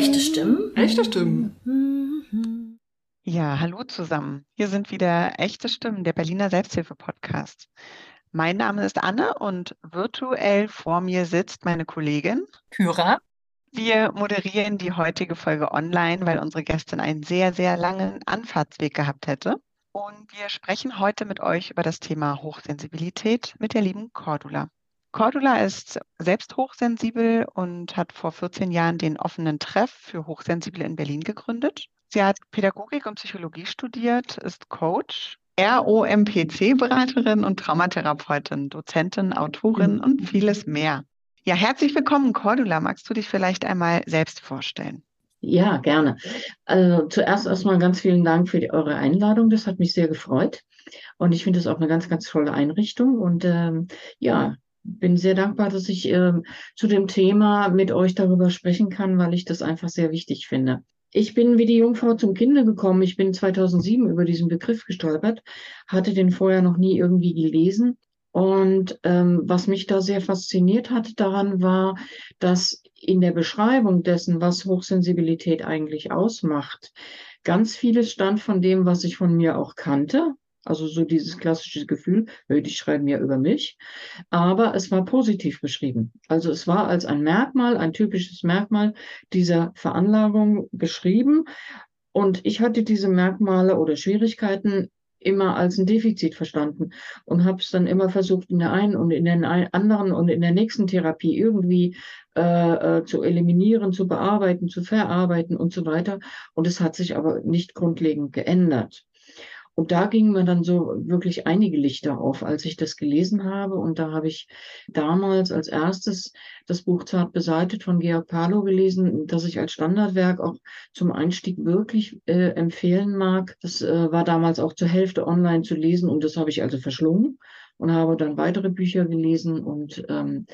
Echte Stimmen? Echte Stimmen. Ja, hallo zusammen. Hier sind wieder echte Stimmen, der Berliner Selbsthilfe-Podcast. Mein Name ist Anne und virtuell vor mir sitzt meine Kollegin Kyra. Wir moderieren die heutige Folge online, weil unsere Gästin einen sehr, sehr langen Anfahrtsweg gehabt hätte. Und wir sprechen heute mit euch über das Thema Hochsensibilität mit der lieben Cordula. Cordula ist selbst hochsensibel und hat vor 14 Jahren den offenen Treff für Hochsensible in Berlin gegründet. Sie hat Pädagogik und Psychologie studiert, ist Coach, ROMPC-Beraterin und Traumatherapeutin, Dozentin, Autorin und vieles mehr. Ja, herzlich willkommen, Cordula. Magst du dich vielleicht einmal selbst vorstellen? Ja, gerne. Also zuerst erstmal ganz vielen Dank für die, eure Einladung. Das hat mich sehr gefreut. Und ich finde es auch eine ganz, ganz tolle Einrichtung. Und ähm, ja, bin sehr dankbar, dass ich äh, zu dem Thema mit euch darüber sprechen kann, weil ich das einfach sehr wichtig finde. Ich bin wie die Jungfrau zum Kinde gekommen. Ich bin 2007 über diesen Begriff gestolpert, hatte den vorher noch nie irgendwie gelesen. Und ähm, was mich da sehr fasziniert hat daran war, dass in der Beschreibung dessen, was Hochsensibilität eigentlich ausmacht, ganz vieles stand von dem, was ich von mir auch kannte, also so dieses klassische Gefühl, die schreiben ja über mich. Aber es war positiv beschrieben. Also es war als ein Merkmal, ein typisches Merkmal dieser Veranlagung beschrieben. Und ich hatte diese Merkmale oder Schwierigkeiten immer als ein Defizit verstanden und habe es dann immer versucht, in der einen und in der anderen und in der nächsten Therapie irgendwie äh, äh, zu eliminieren, zu bearbeiten, zu verarbeiten und so weiter. Und es hat sich aber nicht grundlegend geändert. Und da gingen mir dann so wirklich einige Lichter auf, als ich das gelesen habe. Und da habe ich damals als erstes das Buch Zart beseitet von Georg Palo gelesen, das ich als Standardwerk auch zum Einstieg wirklich äh, empfehlen mag. Das äh, war damals auch zur Hälfte online zu lesen und das habe ich also verschlungen und habe dann weitere Bücher gelesen und ähm,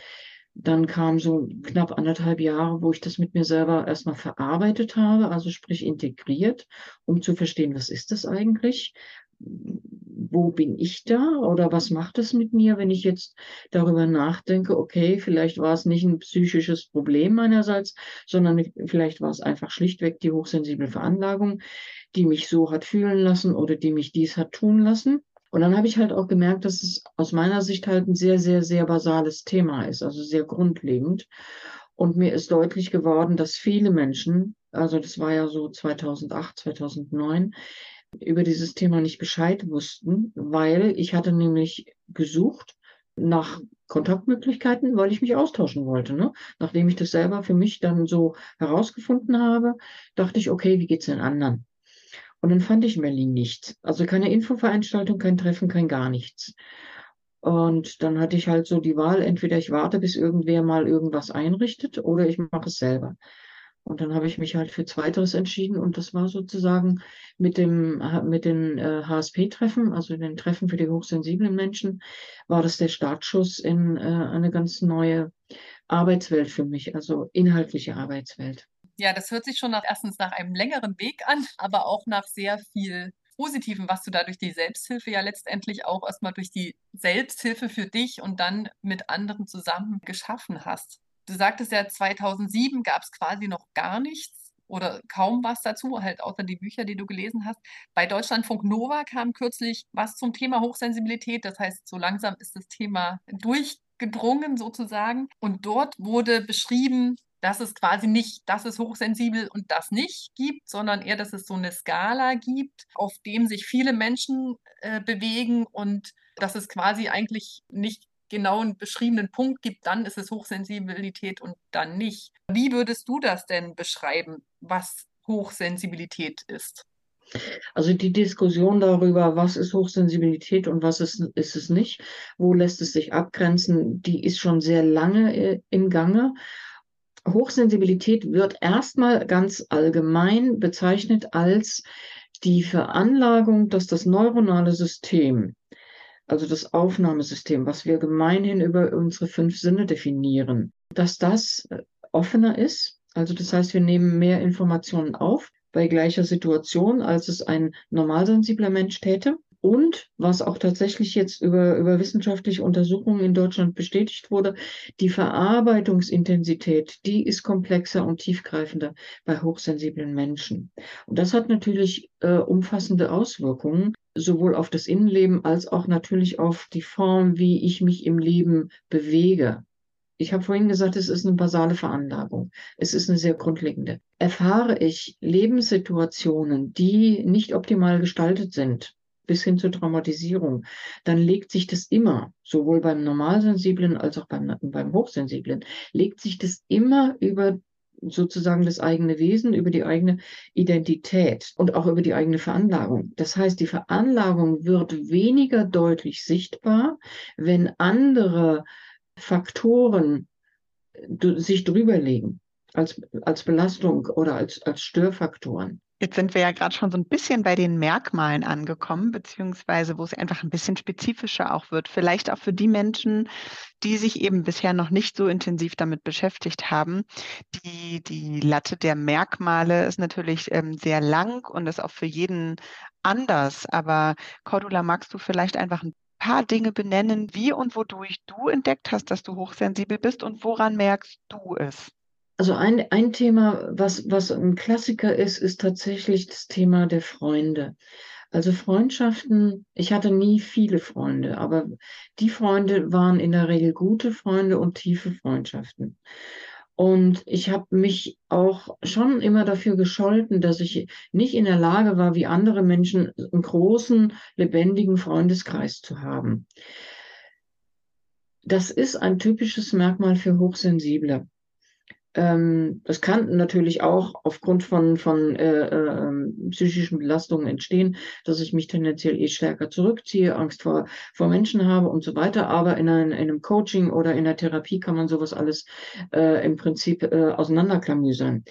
dann kam so knapp anderthalb Jahre, wo ich das mit mir selber erstmal verarbeitet habe, also sprich integriert, um zu verstehen, was ist das eigentlich? Wo bin ich da oder was macht es mit mir, wenn ich jetzt darüber nachdenke, okay, vielleicht war es nicht ein psychisches Problem meinerseits, sondern vielleicht war es einfach schlichtweg die hochsensible Veranlagung, die mich so hat fühlen lassen oder die mich dies hat tun lassen. Und dann habe ich halt auch gemerkt, dass es aus meiner Sicht halt ein sehr, sehr, sehr basales Thema ist, also sehr grundlegend. Und mir ist deutlich geworden, dass viele Menschen, also das war ja so 2008, 2009, über dieses Thema nicht Bescheid wussten, weil ich hatte nämlich gesucht nach Kontaktmöglichkeiten, weil ich mich austauschen wollte. Ne? Nachdem ich das selber für mich dann so herausgefunden habe, dachte ich, okay, wie geht's den anderen? Und dann fand ich in Berlin nichts. Also keine Infoveranstaltung, kein Treffen, kein gar nichts. Und dann hatte ich halt so die Wahl, entweder ich warte, bis irgendwer mal irgendwas einrichtet oder ich mache es selber. Und dann habe ich mich halt für Zweiteres entschieden und das war sozusagen mit dem mit den äh, HSP-Treffen, also den Treffen für die hochsensiblen Menschen, war das der Startschuss in äh, eine ganz neue Arbeitswelt für mich, also inhaltliche Arbeitswelt. Ja, das hört sich schon nach, erstens nach einem längeren Weg an, aber auch nach sehr viel Positiven, was du da durch die Selbsthilfe ja letztendlich auch erstmal durch die Selbsthilfe für dich und dann mit anderen zusammen geschaffen hast. Du sagtest ja, 2007 gab es quasi noch gar nichts oder kaum was dazu, halt außer die Bücher, die du gelesen hast. Bei Deutschlandfunk Nova kam kürzlich was zum Thema Hochsensibilität. Das heißt, so langsam ist das Thema durchgedrungen sozusagen. Und dort wurde beschrieben, dass es quasi nicht, dass es hochsensibel und das nicht gibt, sondern eher, dass es so eine Skala gibt, auf dem sich viele Menschen äh, bewegen und dass es quasi eigentlich nicht genau einen beschriebenen Punkt gibt, dann ist es Hochsensibilität und dann nicht. Wie würdest du das denn beschreiben, was Hochsensibilität ist? Also die Diskussion darüber, was ist Hochsensibilität und was ist, ist es nicht, wo lässt es sich abgrenzen, die ist schon sehr lange äh, im Gange. Hochsensibilität wird erstmal ganz allgemein bezeichnet als die Veranlagung, dass das neuronale System, also das Aufnahmesystem, was wir gemeinhin über unsere fünf Sinne definieren, dass das äh, offener ist. Also das heißt, wir nehmen mehr Informationen auf bei gleicher Situation, als es ein normalsensibler Mensch täte. Und was auch tatsächlich jetzt über, über wissenschaftliche Untersuchungen in Deutschland bestätigt wurde, die Verarbeitungsintensität, die ist komplexer und tiefgreifender bei hochsensiblen Menschen. Und das hat natürlich äh, umfassende Auswirkungen, sowohl auf das Innenleben als auch natürlich auf die Form, wie ich mich im Leben bewege. Ich habe vorhin gesagt, es ist eine basale Veranlagung. Es ist eine sehr grundlegende. Erfahre ich Lebenssituationen, die nicht optimal gestaltet sind, bis hin zur Traumatisierung, dann legt sich das immer, sowohl beim Normalsensiblen als auch beim, beim Hochsensiblen, legt sich das immer über sozusagen das eigene Wesen, über die eigene Identität und auch über die eigene Veranlagung. Das heißt, die Veranlagung wird weniger deutlich sichtbar, wenn andere Faktoren sich drüberlegen als, als Belastung oder als, als Störfaktoren. Jetzt sind wir ja gerade schon so ein bisschen bei den Merkmalen angekommen, beziehungsweise wo es einfach ein bisschen spezifischer auch wird. Vielleicht auch für die Menschen, die sich eben bisher noch nicht so intensiv damit beschäftigt haben. Die, die Latte der Merkmale ist natürlich ähm, sehr lang und ist auch für jeden anders. Aber Cordula, magst du vielleicht einfach ein paar Dinge benennen, wie und wodurch du entdeckt hast, dass du hochsensibel bist und woran merkst du es? Also ein, ein Thema, was, was ein Klassiker ist, ist tatsächlich das Thema der Freunde. Also Freundschaften, ich hatte nie viele Freunde, aber die Freunde waren in der Regel gute Freunde und tiefe Freundschaften. Und ich habe mich auch schon immer dafür gescholten, dass ich nicht in der Lage war, wie andere Menschen einen großen, lebendigen Freundeskreis zu haben. Das ist ein typisches Merkmal für Hochsensible. Ähm, das kann natürlich auch aufgrund von, von äh, äh, psychischen Belastungen entstehen, dass ich mich tendenziell eh stärker zurückziehe, Angst vor, vor Menschen habe und so weiter. Aber in, ein, in einem Coaching oder in der Therapie kann man sowas alles äh, im Prinzip äh, auseinanderklamüsern.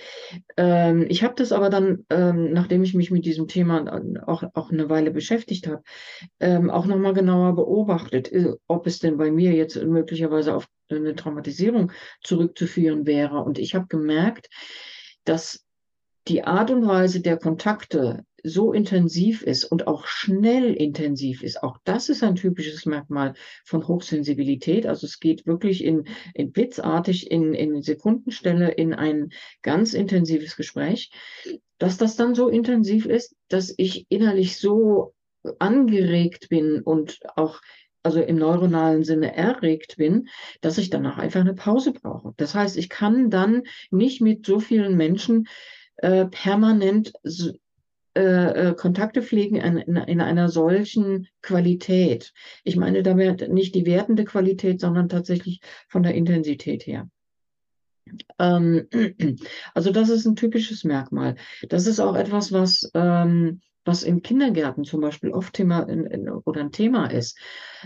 Ähm, ich habe das aber dann, ähm, nachdem ich mich mit diesem Thema auch, auch eine Weile beschäftigt habe, ähm, auch nochmal genauer beobachtet, äh, ob es denn bei mir jetzt möglicherweise auf eine Traumatisierung zurückzuführen wäre. Und ich habe gemerkt, dass die Art und Weise der Kontakte so intensiv ist und auch schnell intensiv ist. Auch das ist ein typisches Merkmal von Hochsensibilität. Also es geht wirklich in, in blitzartig in, in Sekundenstelle in ein ganz intensives Gespräch, dass das dann so intensiv ist, dass ich innerlich so angeregt bin und auch also im neuronalen Sinne erregt bin, dass ich danach einfach eine Pause brauche. Das heißt, ich kann dann nicht mit so vielen Menschen äh, permanent äh, äh, Kontakte pflegen in, in, in, einer solchen Qualität. Ich meine damit nicht die wertende Qualität, sondern tatsächlich von der Intensität her. Ähm, also das ist ein typisches Merkmal. Das ist auch etwas, was ähm, was in Kindergärten zum Beispiel oft Thema in, in, oder ein Thema ist.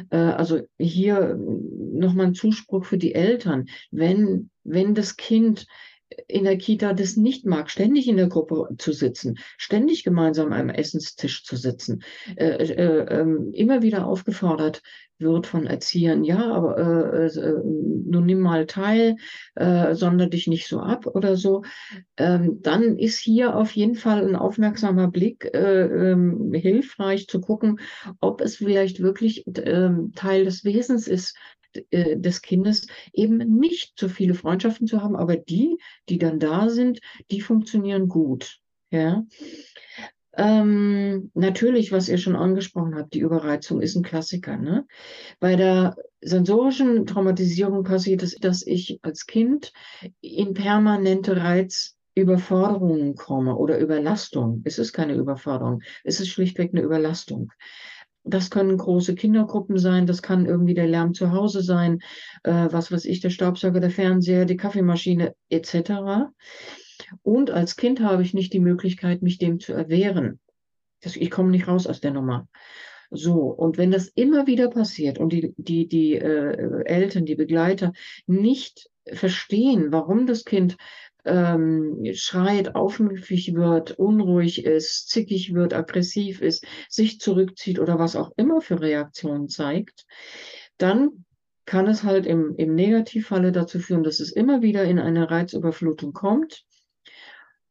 Äh, also hier nochmal ein Zuspruch für die Eltern. Wenn, wenn das Kind in der Kita das nicht mag, ständig in der Gruppe zu sitzen, ständig gemeinsam am Essenstisch zu sitzen, äh, äh, äh, immer wieder aufgefordert wird von Erziehern, ja, aber äh, äh, nun nimm mal teil, äh, sonder dich nicht so ab oder so, ähm, dann ist hier auf jeden Fall ein aufmerksamer Blick äh, ähm, hilfreich zu gucken, ob es vielleicht wirklich ähm, Teil des Wesens ist, äh, des Kindes eben nicht so viele Freundschaften zu haben, aber die, die dann da sind, die funktionieren gut. Ja. Ähm, natürlich, was ihr schon angesprochen habt, die Überreizung ist ein Klassiker. Ne? Bei der sensorischen Traumatisierung passiert es, dass ich als Kind in permanente Reizüberforderungen komme oder Überlastung. Es ist keine Überforderung, es ist schlichtweg eine Überlastung. Das können große Kindergruppen sein, das kann irgendwie der Lärm zu Hause sein, äh, was weiß ich, der Staubsauger, der Fernseher, die Kaffeemaschine etc. Und als Kind habe ich nicht die Möglichkeit, mich dem zu erwehren. Das, ich komme nicht raus aus der Nummer. So, und wenn das immer wieder passiert und die, die, die äh, Eltern, die Begleiter nicht verstehen, warum das Kind ähm, schreit, aufmüpfig wird, unruhig ist, zickig wird, aggressiv ist, sich zurückzieht oder was auch immer für Reaktionen zeigt, dann kann es halt im, im Negativfalle dazu führen, dass es immer wieder in eine Reizüberflutung kommt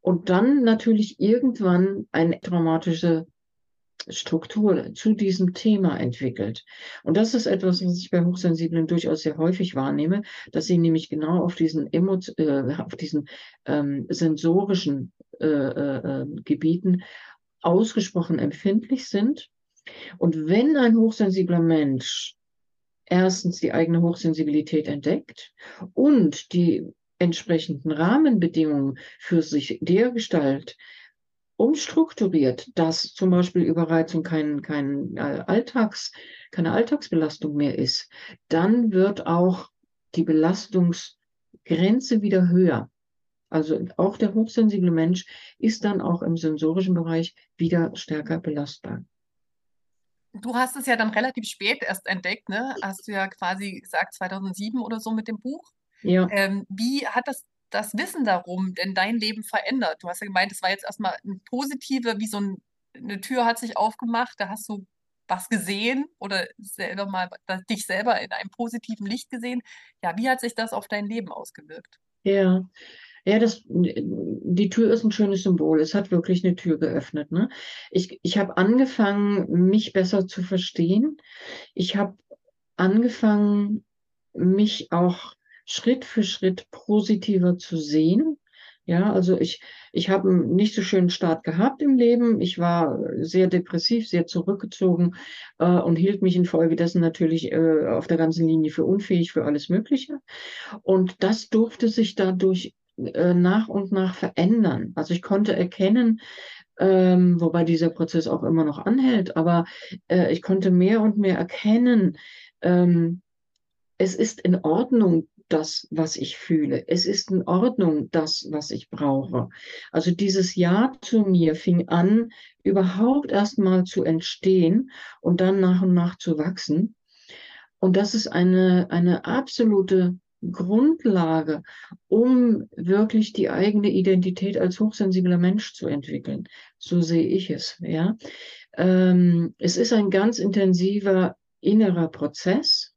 und dann natürlich irgendwann eine traumatische Struktur zu diesem Thema entwickelt. Und das ist etwas, was ich bei Hochsensiblen durchaus sehr häufig wahrnehme, dass sie nämlich genau auf diesen, Emo äh, auf diesen ähm, sensorischen äh, äh, Gebieten ausgesprochen empfindlich sind. Und wenn ein hochsensibler Mensch erstens die eigene Hochsensibilität entdeckt und die entsprechenden Rahmenbedingungen für sich dergestalt umstrukturiert, dass zum Beispiel Überreizung kein, kein äh, Alltags, keine Alltagsbelastung mehr ist, dann wird auch die Belastungsgrenze wieder höher. Also auch der hochsensible Mensch ist dann auch im sensorischen Bereich wieder stärker belastbar. Du hast es ja dann relativ spät erst entdeckt, ne? Hast du ja quasi gesagt 2007 oder so mit dem Buch. Ja. Ähm, wie hat das das Wissen darum denn dein Leben verändert? Du hast ja gemeint, es war jetzt erstmal ein positive, wie so ein, eine Tür hat sich aufgemacht, da hast du was gesehen oder selber mal dich selber in einem positiven Licht gesehen. Ja, wie hat sich das auf dein Leben ausgewirkt? Ja, ja, das, die Tür ist ein schönes Symbol. Es hat wirklich eine Tür geöffnet. Ne? Ich, ich habe angefangen, mich besser zu verstehen. Ich habe angefangen, mich auch Schritt für Schritt positiver zu sehen. Ja, also ich, ich habe einen nicht so schönen Start gehabt im Leben. Ich war sehr depressiv, sehr zurückgezogen äh, und hielt mich infolgedessen natürlich äh, auf der ganzen Linie für unfähig für alles Mögliche. Und das durfte sich dadurch äh, nach und nach verändern. Also ich konnte erkennen, ähm, wobei dieser Prozess auch immer noch anhält, aber äh, ich konnte mehr und mehr erkennen, ähm, es ist in Ordnung, das, was ich fühle. Es ist in Ordnung, das, was ich brauche. Also dieses Ja zu mir fing an, überhaupt erstmal zu entstehen und dann nach und nach zu wachsen. Und das ist eine, eine absolute Grundlage, um wirklich die eigene Identität als hochsensibler Mensch zu entwickeln. So sehe ich es, ja. Ähm, es ist ein ganz intensiver innerer Prozess,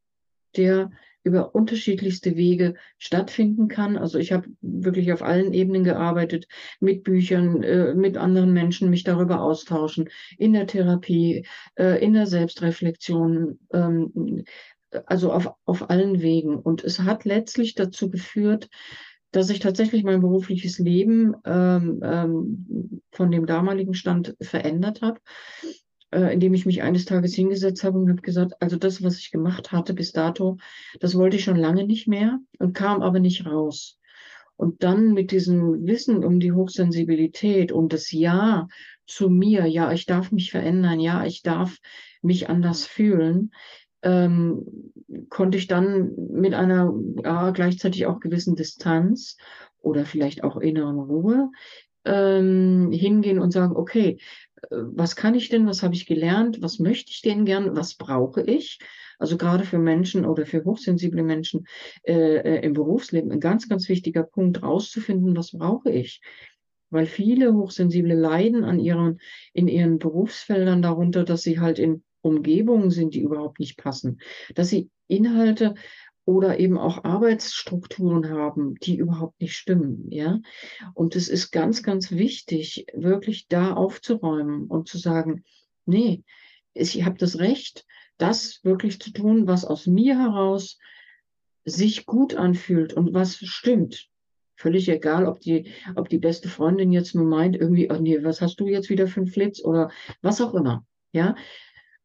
der über unterschiedlichste Wege stattfinden kann. Also ich habe wirklich auf allen Ebenen gearbeitet, mit Büchern, äh, mit anderen Menschen, mich darüber austauschen, in der Therapie, äh, in der Selbstreflexion, ähm, also auf, auf allen Wegen. Und es hat letztlich dazu geführt, dass ich tatsächlich mein berufliches Leben ähm, ähm, von dem damaligen Stand verändert habe äh, indem ich mich eines Tages hingesetzt habe und habe gesagt, also das, was ich gemacht hatte bis dato, das wollte ich schon lange nicht mehr und kam aber nicht raus. Und dann mit diesem Wissen um die Hochsensibilität und das Ja zu mir, ja, ich darf mich verändern, ja, ich darf mich anders fühlen, ähm, konnte ich dann mit einer ja, gleichzeitig auch gewissen Distanz oder vielleicht auch inneren Ruhe ähm, hingehen und sagen, okay, was kann ich denn, was habe ich gelernt, was möchte ich denn gern, was brauche ich? Also gerade für Menschen oder für hochsensible Menschen äh, äh, im Berufsleben ein ganz, ganz wichtiger Punkt, rauszufinden, was brauche ich. Weil viele Hochsensible leiden an ihren, in ihren Berufsfeldern darunter, dass sie halt in Umgebungen sind, die überhaupt nicht passen, dass sie Inhalte oder eben auch Arbeitsstrukturen haben, die überhaupt nicht stimmen, ja. Und es ist ganz, ganz wichtig, wirklich da aufzuräumen und zu sagen, nee, ich habe das Recht, das wirklich zu tun, was aus mir heraus sich gut anfühlt und was stimmt. Völlig egal, ob die, ob die beste Freundin jetzt nur meint, irgendwie, oh nee, was hast du jetzt wieder für einen Flitz oder was auch immer, ja.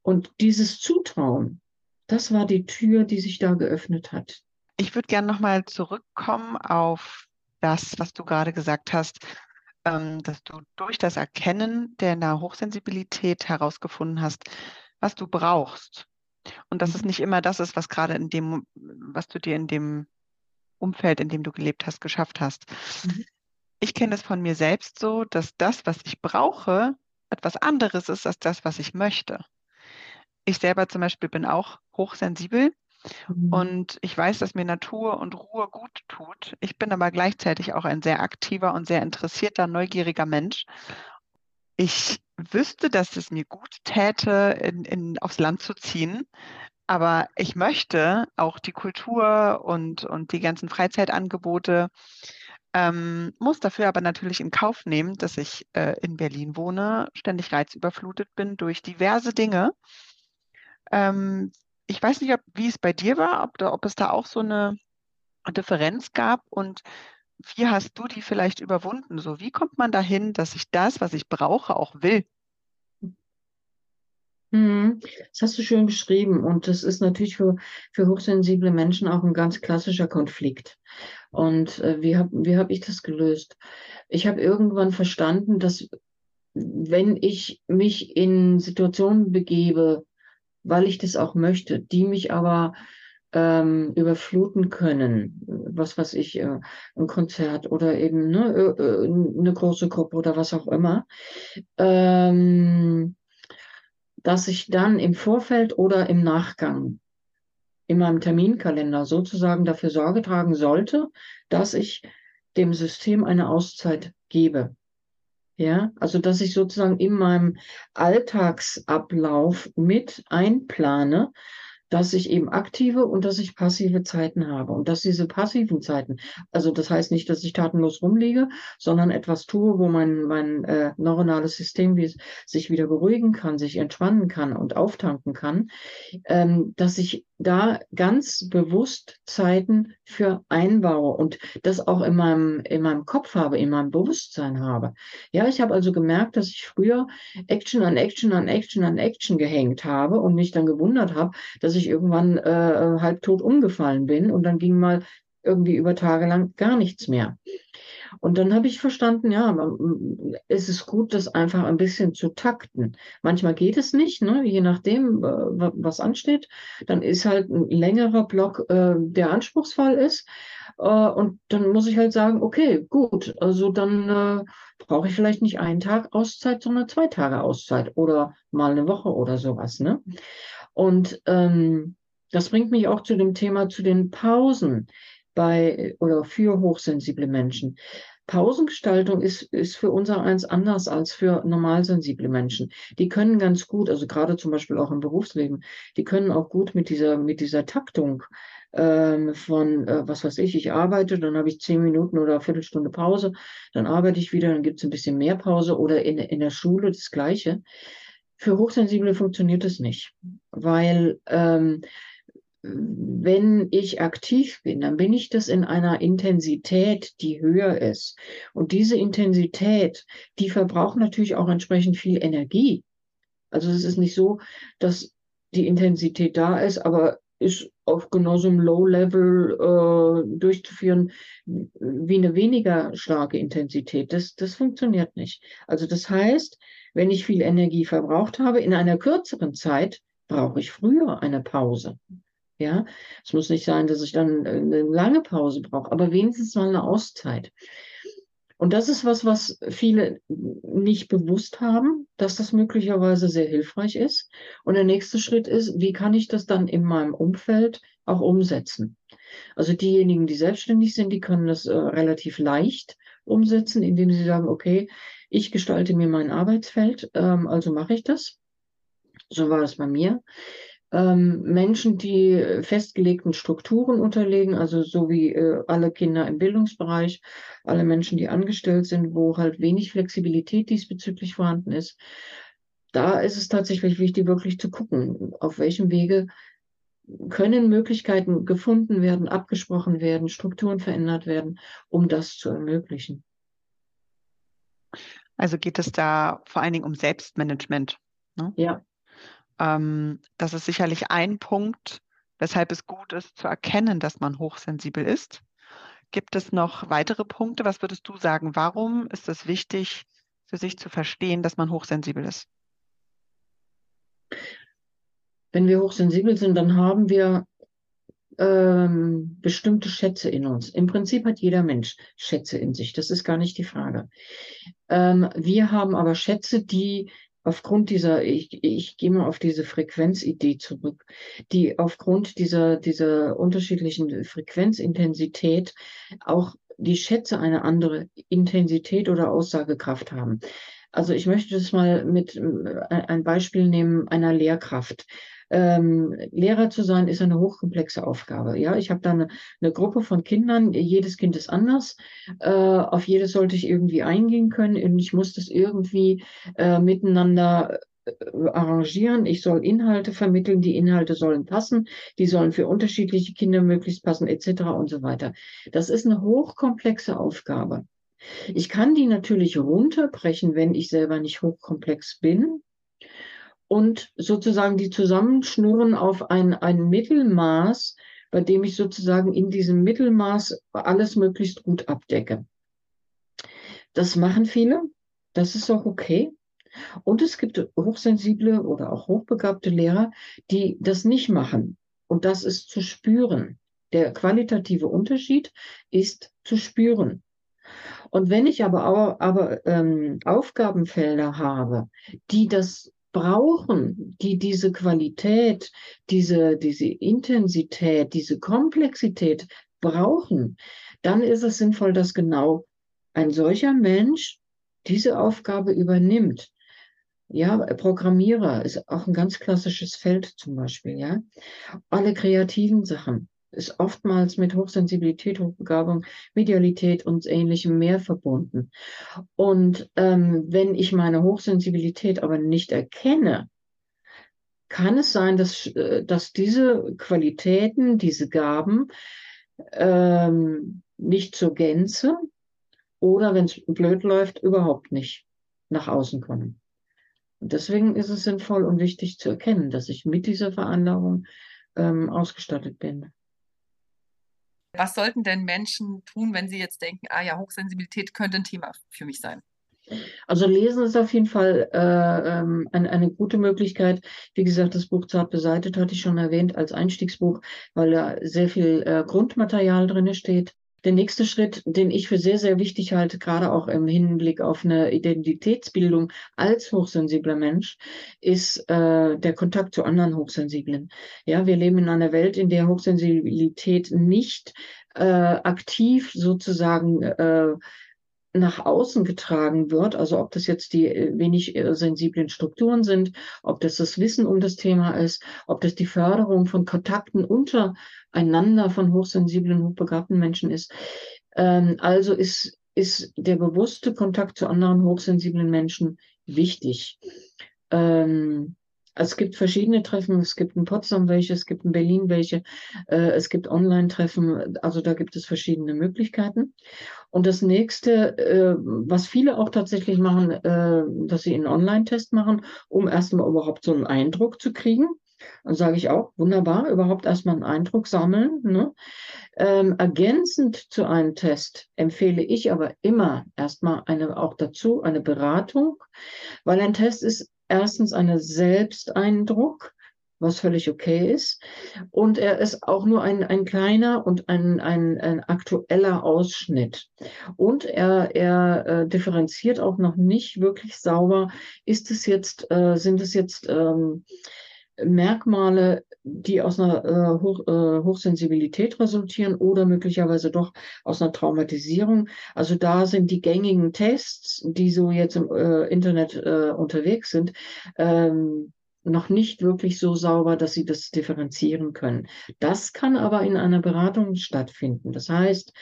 Und dieses Zutrauen, das war die Tür, die sich da geöffnet hat. Ich würde gerne nochmal zurückkommen auf das, was du gerade gesagt hast, ähm, dass du durch das Erkennen der Hochsensibilität herausgefunden hast, was du brauchst. Und dass mhm. es nicht immer das ist, was gerade in dem, was du dir in dem Umfeld, in dem du gelebt hast, geschafft hast. Mhm. Ich kenne das von mir selbst so, dass das, was ich brauche, etwas anderes ist als das, was ich möchte ich selber zum Beispiel bin auch hochsensibel mhm. und ich weiß, dass mir Natur und Ruhe gut tut. Ich bin aber gleichzeitig auch ein sehr aktiver und sehr interessierter, neugieriger Mensch. Ich wüsste, dass es mir gut täte, in, in, aufs Land zu ziehen. Aber ich möchte auch die Kultur und, und die ganzen Freizeitangebote Ähm, muss dafür aber natürlich in Kauf nehmen, dass ich äh, in Berlin wohne, ständig reizüberflutet bin durch diverse Dinge. Ähm, ich weiß nicht, ob, wie es bei dir war, ob, da, ob es da auch so eine Differenz gab und wie hast du die vielleicht überwunden? So, wie kommt man dahin, dass ich das, was ich brauche, auch will? Mhm. Das hast du schön beschrieben. Und das ist natürlich für, für hochsensible Menschen auch ein ganz klassischer Konflikt. Und äh, wie habe wie hab ich das gelöst? Ich habe irgendwann verstanden, dass wenn ich mich in Situationen begebe, weil ich das auch möchte, die mich aber ähm, überfluten können, was weiß ich, äh, ein Konzert oder eben ne, äh, äh, eine große Gruppe oder was auch immer, ähm, dass ich dann im Vorfeld oder im Nachgang in meinem Terminkalender sozusagen dafür Sorge tragen sollte, dass ich dem System eine Auszeit gebe. Ja, also dass ich sozusagen in meinem Alltagsablauf mit einplane, dass ich eben aktive und dass ich passive Zeiten habe und dass diese passiven Zeiten, also das heißt nicht, dass ich tatenlos rumliege, sondern etwas tue, wo mein, mein äh, neuronales System wie, sich wieder beruhigen kann, sich entspannen kann und auftanken kann, ähm, dass ich da ganz bewusst Zeiten für einbaue und das auch in meinem, in meinem Kopf habe, in meinem Bewusstsein habe. Ja, ich habe also gemerkt, dass ich früher Action an Action an Action an Action gehängt habe und mich dann gewundert habe, dass ich irgendwann äh, halbtot umgefallen bin und dann ging mal irgendwie über Tage lang gar nichts mehr. Und dann habe ich verstanden, ja, es ist gut, das einfach ein bisschen zu takten. Manchmal geht es nicht, ne? je nachdem, äh, was ansteht. Dann ist halt ein längerer Block, äh, der anspruchsvoll ist. Äh, und dann muss ich halt sagen, okay, gut, also dann äh, brauche ich vielleicht nicht einen Tag Auszeit, sondern zwei Tage Auszeit oder mal eine Woche oder sowas. Ne? Und ähm, das bringt mich auch zu dem Thema, zu den Pausen bei oder für hochsensible Menschen. Pausengestaltung ist, ist für unser eins anders als für normalsensible Menschen. Die können ganz gut, also gerade zum Beispiel auch im Berufsleben, die können auch gut mit dieser, mit dieser Taktung ähm, von, äh, was weiß ich, ich arbeite, dann habe ich zehn Minuten oder eine Viertelstunde Pause, dann arbeite ich wieder, dann gibt es ein bisschen mehr Pause oder in, in der Schule das Gleiche. Für Hochsensible funktioniert es nicht, weil ähm, wenn ich aktiv bin, dann bin ich das in einer Intensität, die höher ist. Und diese Intensität, die verbraucht natürlich auch entsprechend viel Energie. Also es ist nicht so, dass die Intensität da ist, aber ist auf genauso einem Low-Level äh, durchzuführen wie eine weniger starke Intensität. Das, das funktioniert nicht. Also das heißt, wenn ich viel Energie verbraucht habe, in einer kürzeren Zeit brauche ich früher eine Pause. Ja, es muss nicht sein, dass ich dann äh, eine lange Pause brauche, aber wenigstens mal eine Auszeit. Und das ist was, was viele nicht bewusst haben, dass das möglicherweise sehr hilfreich ist. Und der nächste Schritt ist, wie kann ich das dann in meinem Umfeld auch umsetzen? Also diejenigen, die selbstständig sind, die können das äh, relativ leicht umsetzen, indem sie sagen, okay, ich gestalte mir mein Arbeitsfeld, ähm, also mache ich das. So war es bei mir ähm, Menschen, die festgelegten Strukturen unterlegen, also so wie äh, alle Kinder im Bildungsbereich, alle Menschen, die angestellt sind, wo halt wenig Flexibilität diesbezüglich vorhanden ist. Da ist es tatsächlich wichtig, wirklich zu gucken, auf welchem Wege können Möglichkeiten gefunden werden, abgesprochen werden, Strukturen verändert werden, um das zu ermöglichen. Also geht es da vor allen Dingen um Selbstmanagement. Ne? Ja, ähm, das ist sicherlich ein Punkt, weshalb es gut ist zu erkennen, dass man hochsensibel ist. Gibt es noch weitere Punkte? Was würdest du sagen? Warum ist es wichtig, für sich zu verstehen, dass man hochsensibel ist? Wenn wir hochsensibel sind, dann haben wir ähm, bestimmte Schätze in uns. Im Prinzip hat jeder Mensch Schätze in sich. Das ist gar nicht die Frage. Ähm, wir haben aber Schätze, die aufgrund dieser, ich, ich gehe mal auf diese Frequenzidee zurück, die aufgrund dieser, dieser unterschiedlichen Frequenzintensität auch die Schätze eine andere Intensität oder Aussagekraft haben. Also ich möchte das mal mit äh, ein Beispiel nehmen einer Lehrkraft. Ähm, Lehrer zu sein ist eine hochkomplexe Aufgabe. Ja, ich habe da eine, eine, Gruppe von Kindern, jedes Kind ist anders. Äh, auf jedes sollte ich irgendwie eingehen können und ich muss das irgendwie äh, miteinander äh, arrangieren. Ich soll Inhalte vermitteln, die Inhalte sollen passen, die sollen für unterschiedliche Kinder möglichst passen, etc. und so weiter. Das ist eine hochkomplexe Aufgabe. Ich kann die natürlich runterbrechen, wenn ich selber nicht hochkomplex bin und sozusagen die zusammenschnurren auf ein, ein Mittelmaß, bei dem ich sozusagen in diesem Mittelmaß alles möglichst gut abdecke. Das machen viele. Das ist auch okay. Und es gibt hochsensible oder auch hochbegabte Lehrer, die das nicht machen. Und das ist zu spüren. Der qualitative Unterschied ist zu spüren. Und wenn ich aber, aber ähm, Aufgabenfelder habe, die das brauchen, die diese Qualität, diese, diese Intensität, diese Komplexität brauchen, dann ist es sinnvoll, dass genau ein solcher Mensch diese Aufgabe übernimmt. Ja, Programmierer ist auch ein ganz klassisches Feld zum Beispiel, ja. Alle kreativen Sachen ist oftmals mit Hochsensibilität, Hochbegabung, Medialität und ähnlichem mehr verbunden. Und ähm, wenn ich meine Hochsensibilität aber nicht erkenne, kann es sein, dass, äh, dass diese Qualitäten, diese Gaben ähm, nicht zur Gänze oder wenn es blöd läuft, überhaupt nicht nach außen kommen. Und deswegen ist es sinnvoll und wichtig zu erkennen, dass ich mit dieser Veranlagung ähm, ausgestattet bin. Was sollten denn Menschen tun, wenn sie jetzt denken, ah ja, Hochsensibilität könnte ein Thema für mich sein? Also lesen ist auf jeden Fall äh, ähm, eine, eine gute Möglichkeit. Wie gesagt, das Buch Zart beseitet hatte ich schon erwähnt als Einstiegsbuch, weil da sehr viel äh, Grundmaterial drin steht. Der nächste Schritt, den ich für sehr, sehr wichtig halte, gerade auch im Hinblick auf eine Identitätsbildung als hochsensibler Mensch, ist äh, der Kontakt zu anderen Hochsensiblen. Ja, wir leben in einer Welt, in der Hochsensibilität nicht äh, aktiv sozusagen äh, nach außen getragen wird, also ob das jetzt die äh, wenig äh, sensiblen Strukturen sind, ob das das Wissen um das Thema ist, ob das die Förderung von Kontakten untereinander von hochsensiblen, hochbegabten Menschen ist. Ähm, also ist, ist der bewusste Kontakt zu anderen hochsensiblen Menschen wichtig. Ähm, also es gibt verschiedene Treffen, es gibt in Potsdam welche, es gibt in Berlin welche, äh, es gibt Online-Treffen, also da gibt es verschiedene Möglichkeiten. Und das nächste, äh, was viele auch tatsächlich machen, äh, dass sie einen Online-Test machen, um erstmal überhaupt so einen Eindruck zu kriegen. Dann sage ich auch, wunderbar, überhaupt erstmal einen Eindruck sammeln. Ne? Ähm, ergänzend zu einem Test empfehle ich aber immer erstmal eine, auch dazu eine Beratung, weil ein Test ist erstens einen Selbsteindruck, was völlig okay ist. Und er ist auch nur ein, ein kleiner und ein, ein, ein aktueller Ausschnitt. Und er, er äh, differenziert auch noch nicht wirklich sauber, ist es jetzt, äh, sind es jetzt ähm, Merkmale, die aus einer äh, Hoch, äh, Hochsensibilität resultieren oder möglicherweise doch aus einer Traumatisierung. Also da sind die gängigen Tests, die so jetzt im äh, Internet äh, unterwegs sind, ähm, noch nicht wirklich so sauber, dass sie das differenzieren können. Das kann aber in einer Beratung stattfinden. Das heißt,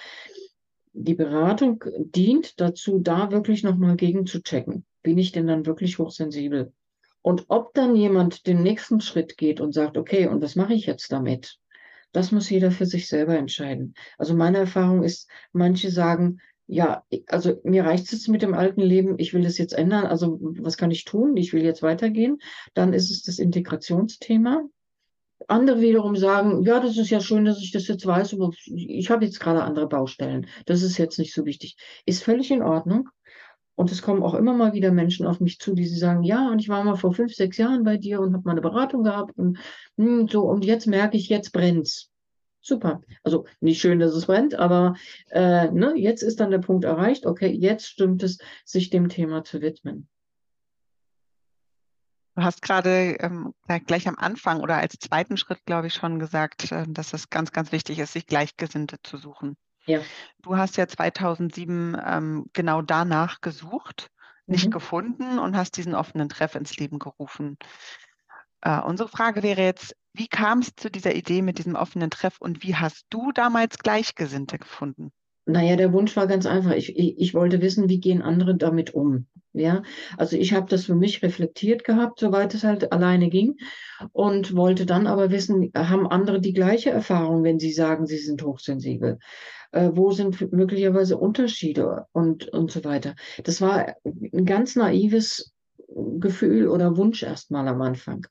die Beratung dient dazu, da wirklich nochmal gegen zu checken. Bin ich denn dann wirklich hochsensibel? Und ob dann jemand den nächsten Schritt geht und sagt, okay, und was mache ich jetzt damit? Das muss jeder für sich selber entscheiden. Also meine Erfahrung ist, manche sagen, ja, also mir reicht es jetzt mit dem alten Leben, ich will das jetzt ändern, also was kann ich tun? Ich will jetzt weitergehen. Dann ist es das Integrationsthema. Andere wiederum sagen, ja, das ist ja schön, dass ich das jetzt weiß, aber ich habe jetzt gerade andere Baustellen. Das ist jetzt nicht so wichtig. Ist völlig in Ordnung. Und es kommen auch immer mal wieder Menschen auf mich zu, die sagen, ja, und ich war mal vor fünf, sechs Jahren bei dir und habe mal eine Beratung gehabt und mh, hm, so, und jetzt merke ich, jetzt brennt's. Super. Also nicht schön, dass es brennt, aber äh, ne, jetzt ist dann der Punkt erreicht, okay, jetzt stimmt es, sich dem Thema zu widmen. Du hast gerade ähm, gleich am Anfang oder als zweiten Schritt, glaube ich, schon gesagt, äh, dass es ganz, ganz wichtig ist, sich Gleichgesinnte zu suchen. Ja. Du hast ja 2007 ähm, genau danach gesucht, nicht mhm. gefunden und hast diesen offenen Treff ins Leben gerufen. Äh, unsere Frage wäre jetzt, wie kam es zu dieser Idee mit diesem offenen Treff und wie hast du damals Gleichgesinnte gefunden? Naja, der Wunsch war ganz einfach. Ich, ich, ich wollte wissen, wie gehen andere damit um. Ja, also ich habe das für mich reflektiert gehabt, soweit es halt alleine ging und wollte dann aber wissen, haben andere die gleiche Erfahrung, wenn sie sagen, sie sind hochsensibel? Äh, wo sind möglicherweise Unterschiede und, und so weiter? Das war ein ganz naives Gefühl oder Wunsch erstmal am Anfang.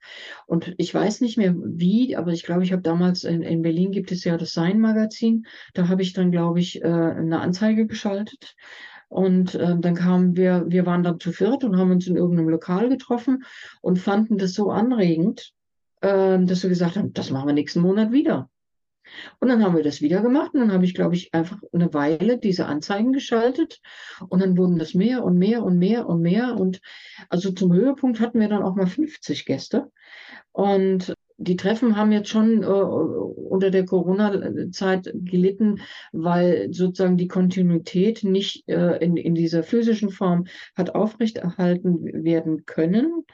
Und ich weiß nicht mehr wie, aber ich glaube, ich habe damals in, in Berlin gibt es ja das Sein-Magazin. Da habe ich dann, glaube ich, äh, eine Anzeige geschaltet. Und äh, dann kamen wir, wir waren dann zu viert und haben uns in irgendeinem Lokal getroffen und fanden das so anregend, äh, dass wir gesagt haben, das machen wir nächsten Monat wieder. Und dann haben wir das wieder gemacht und dann habe ich, glaube ich, einfach eine Weile diese Anzeigen geschaltet und dann wurden das mehr und mehr und mehr und mehr und also zum Höhepunkt hatten wir dann auch mal 50 Gäste und die Treffen haben jetzt schon äh, unter der Corona-Zeit gelitten, weil sozusagen die Kontinuität nicht äh, in, in dieser physischen Form hat aufrechterhalten werden können.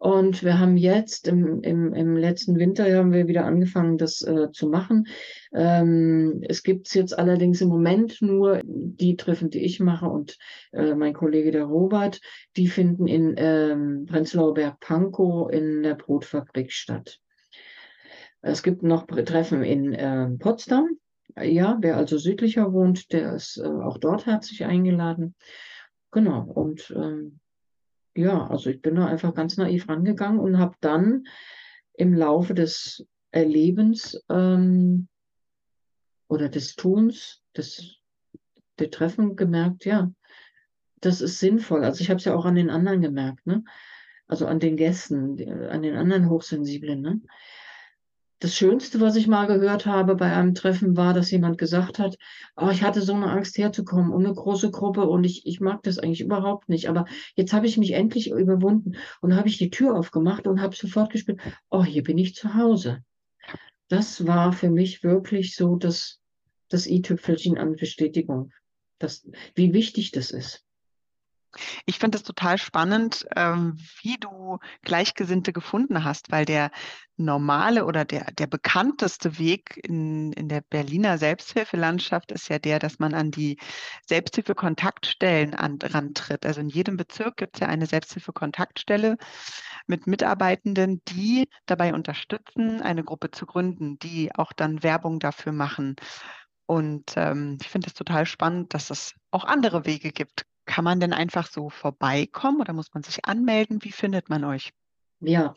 Und wir haben jetzt im, im, im letzten Winter haben wir wieder angefangen, das äh, zu machen. Ähm, es gibt jetzt allerdings im Moment nur die Treffen, die ich mache und äh, mein Kollege der Robert, die finden in ähm, Prenzlauer Berg-Pankow in der Brotfabrik statt. Es gibt noch Treffen in äh, Potsdam. Ja, wer also südlicher wohnt, der ist äh, auch dort herzlich eingeladen. Genau, und ähm, ja, also ich bin da einfach ganz naiv rangegangen und habe dann im Laufe des Erlebens ähm, oder des Tuns, des, der Treffen gemerkt, ja, das ist sinnvoll. Also ich habe es ja auch an den anderen gemerkt, ne? Also an den Gästen, an den anderen Hochsensiblen, ne? Das Schönste, was ich mal gehört habe bei einem Treffen, war, dass jemand gesagt hat, oh, ich hatte so eine Angst herzukommen und eine große Gruppe und ich, ich mag das eigentlich überhaupt nicht. Aber jetzt habe ich mich endlich überwunden und habe ich die Tür aufgemacht und habe sofort gespürt, oh, hier bin ich zu Hause. Das war für mich wirklich so das, das i-Tüpfelchen an Bestätigung, das, wie wichtig das ist. Ich finde es total spannend, ähm, wie du Gleichgesinnte gefunden hast, weil der normale oder der, der bekannteste Weg in, in der Berliner Selbsthilfelandschaft ist ja der, dass man an die Selbsthilfekontaktstellen rantritt. Also in jedem Bezirk gibt es ja eine Selbsthilfekontaktstelle mit Mitarbeitenden, die dabei unterstützen, eine Gruppe zu gründen, die auch dann Werbung dafür machen. Und ähm, ich finde es total spannend, dass es auch andere Wege gibt, kann man denn einfach so vorbeikommen oder muss man sich anmelden? Wie findet man euch? Ja,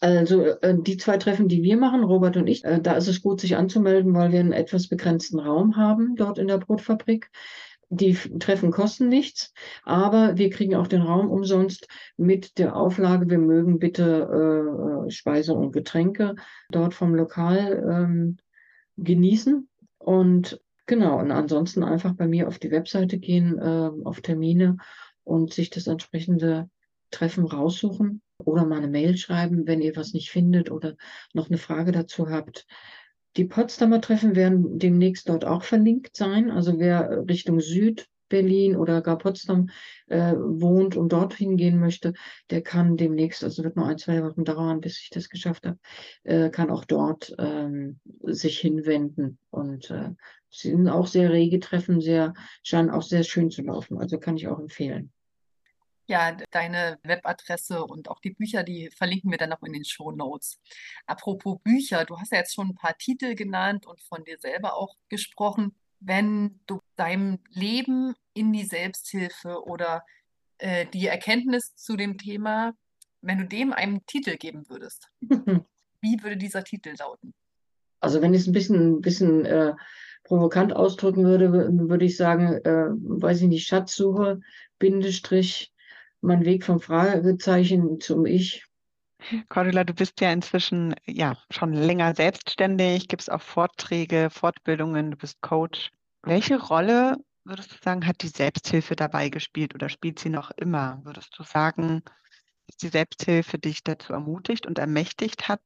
also äh, die zwei Treffen, die wir machen, Robert und ich, äh, da ist es gut, sich anzumelden, weil wir einen etwas begrenzten Raum haben dort in der Brotfabrik. Die Treffen kosten nichts, aber wir kriegen auch den Raum umsonst mit der Auflage, wir mögen bitte äh, Speise und Getränke dort vom Lokal ähm, genießen. Und Genau, und ansonsten einfach bei mir auf die Webseite gehen, äh, auf Termine und sich das entsprechende Treffen raussuchen oder mal eine Mail schreiben, wenn ihr was nicht findet oder noch eine Frage dazu habt. Die Potsdamer Treffen werden demnächst dort auch verlinkt sein. Also wer Richtung Süd Berlin oder gar Potsdam äh, wohnt und dorthin gehen möchte, der kann demnächst, also wird nur ein, zwei Wochen dauern, bis ich das geschafft habe, äh, kann auch dort ähm, sich hinwenden. Und äh, sind auch sehr rege Treffen, sehr, scheinen auch sehr schön zu laufen. Also kann ich auch empfehlen. Ja, deine Webadresse und auch die Bücher, die verlinken wir dann noch in den Show Notes. Apropos Bücher, du hast ja jetzt schon ein paar Titel genannt und von dir selber auch gesprochen wenn du deinem Leben in die Selbsthilfe oder äh, die Erkenntnis zu dem Thema, wenn du dem einen Titel geben würdest, wie würde dieser Titel lauten? Also wenn ich es ein bisschen, ein bisschen äh, provokant ausdrücken würde, würde ich sagen, äh, weiß ich nicht, Schatzsuche, Bindestrich, mein Weg vom Fragezeichen zum Ich. Cordula, du bist ja inzwischen ja schon länger selbstständig, gibst auch Vorträge, Fortbildungen, du bist Coach. Welche Rolle würdest du sagen, hat die Selbsthilfe dabei gespielt oder spielt sie noch immer? Würdest du sagen, dass die Selbsthilfe dich dazu ermutigt und ermächtigt hat,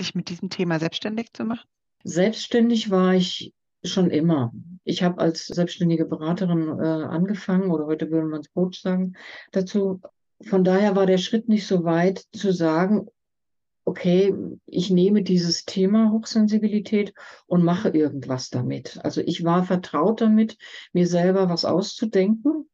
dich mit diesem Thema selbstständig zu machen? Selbstständig war ich schon immer. Ich habe als selbstständige Beraterin äh, angefangen oder heute würde man es Coach sagen dazu von daher war der Schritt nicht so weit zu sagen, okay, ich nehme dieses Thema Hochsensibilität und mache irgendwas damit. Also ich war vertraut damit, mir selber was auszudenken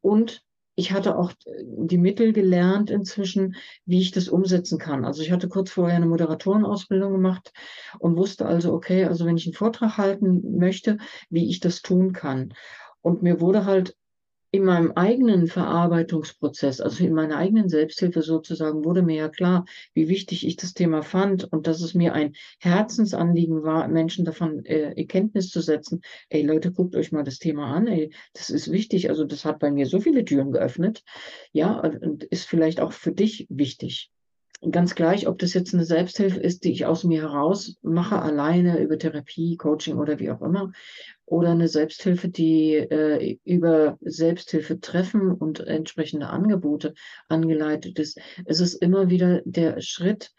und ich hatte auch die Mittel gelernt inzwischen, wie ich das umsetzen kann. Also ich hatte kurz vorher eine Moderatorenausbildung gemacht und wusste also, okay, also wenn ich einen Vortrag halten möchte, wie ich das tun kann. Und mir wurde halt in meinem eigenen Verarbeitungsprozess, also in meiner eigenen Selbsthilfe sozusagen, wurde mir ja klar, wie wichtig ich das Thema fand und dass es mir ein Herzensanliegen war, Menschen davon äh, Kenntnis zu setzen. Ey Leute, guckt euch mal das Thema an, ey, das ist wichtig. Also das hat bei mir so viele Türen geöffnet. Ja, und ist vielleicht auch für dich wichtig ganz gleich, ob das jetzt eine Selbsthilfe ist, die ich aus mir heraus mache, alleine über Therapie, Coaching oder wie auch immer, oder eine Selbsthilfe, die äh, über Selbsthilfe treffen und entsprechende Angebote angeleitet ist. Es ist immer wieder der Schritt,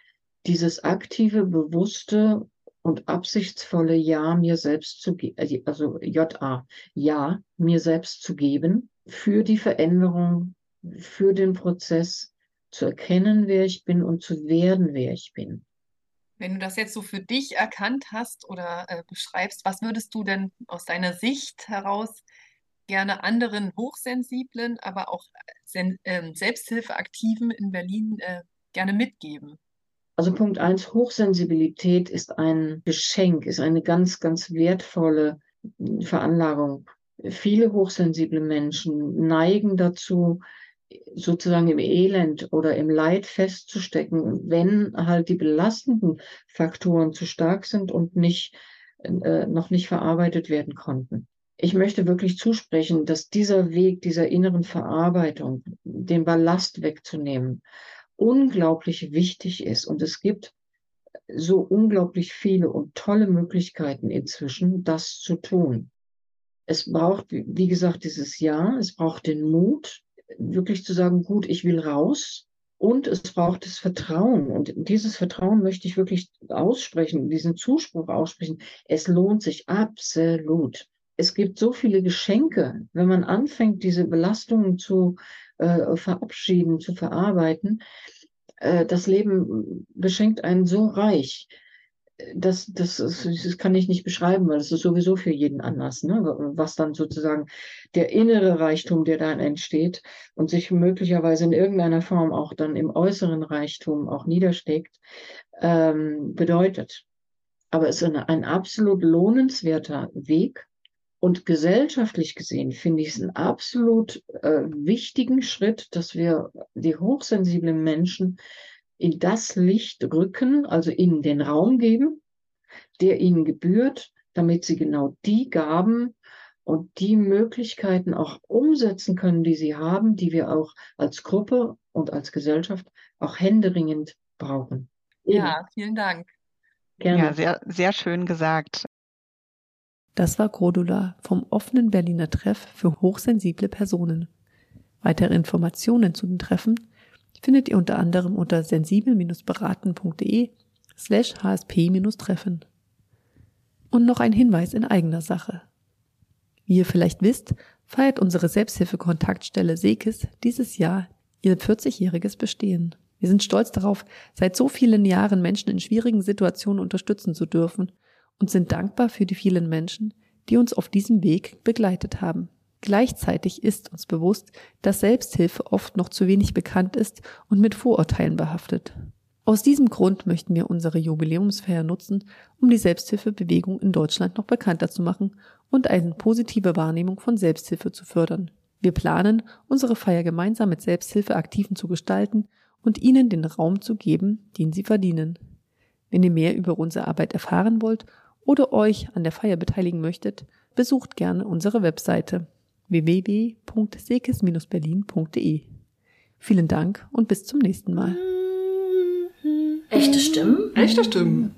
dieses aktive, bewusste und absichtsvolle Ja mir selbst zu geben, äh, also JA, Ja mir selbst zu geben für die Veränderung, für den Prozess, zu erkennen, wer ich bin und zu werden, wer ich bin. Wenn du das jetzt so für dich erkannt hast oder äh, beschreibst, was würdest du denn aus deiner Sicht heraus gerne anderen Hochsensiblen, aber auch Sen äh, Selbsthilfeaktiven in Berlin äh, gerne mitgeben? Also Punkt eins, Hochsensibilität ist ein Geschenk, ist eine ganz, ganz wertvolle Veranlagung. Viele hochsensible Menschen neigen dazu, sozusagen im Elend oder im Leid festzustecken, wenn halt die belastenden Faktoren zu stark sind und nicht, äh, noch nicht verarbeitet werden konnten. Ich möchte wirklich zusprechen, dass dieser Weg dieser inneren Verarbeitung, den Ballast wegzunehmen, unglaublich wichtig ist. Und es gibt so unglaublich viele und tolle Möglichkeiten inzwischen, das zu tun. Es braucht, wie gesagt, dieses Jahr, es braucht den Mut, wirklich zu sagen, gut, ich will raus. Und es braucht das Vertrauen. Und dieses Vertrauen möchte ich wirklich aussprechen, diesen Zuspruch aussprechen. Es lohnt sich absolut. Es gibt so viele Geschenke, wenn man anfängt, diese Belastungen zu äh, verabschieden, zu verarbeiten. Äh, das Leben beschenkt einen so reich das, das, das kann ich nicht beschreiben, weil es ist sowieso für jeden anders, ne? was dann sozusagen der innere Reichtum, der dann entsteht und sich möglicherweise in irgendeiner Form auch dann im äußeren Reichtum auch niedersteckt, ähm, bedeutet. Aber es ist eine, ein absolut lohnenswerter Weg. Und gesellschaftlich gesehen finde ich es einen absolut äh, wichtigen Schritt, dass wir die hochsensiblen Menschen in das Licht rücken, also ihnen den Raum geben, der ihnen gebührt, damit sie genau die Gaben und die Möglichkeiten auch umsetzen können, die sie haben, die wir auch als Gruppe und als Gesellschaft auch händeringend brauchen. Ja, vielen Dank. Gerne. Ja, sehr, sehr schön gesagt. Das war Grodula vom offenen Berliner Treff für hochsensible Personen. Weitere Informationen zu den Treffen findet ihr unter anderem unter sensibel-beraten.de slash hsp-treffen. Und noch ein Hinweis in eigener Sache. Wie ihr vielleicht wisst, feiert unsere Selbsthilfe-Kontaktstelle SEKIS dieses Jahr ihr 40-jähriges Bestehen. Wir sind stolz darauf, seit so vielen Jahren Menschen in schwierigen Situationen unterstützen zu dürfen und sind dankbar für die vielen Menschen, die uns auf diesem Weg begleitet haben. Gleichzeitig ist uns bewusst, dass Selbsthilfe oft noch zu wenig bekannt ist und mit Vorurteilen behaftet. Aus diesem Grund möchten wir unsere Jubiläumsfeier nutzen, um die Selbsthilfebewegung in Deutschland noch bekannter zu machen und eine positive Wahrnehmung von Selbsthilfe zu fördern. Wir planen, unsere Feier gemeinsam mit Selbsthilfeaktiven zu gestalten und ihnen den Raum zu geben, den sie verdienen. Wenn ihr mehr über unsere Arbeit erfahren wollt oder euch an der Feier beteiligen möchtet, besucht gerne unsere Webseite www.sekes-berlin.de. Vielen Dank und bis zum nächsten Mal. Echte Stimmen? Echte Stimmen.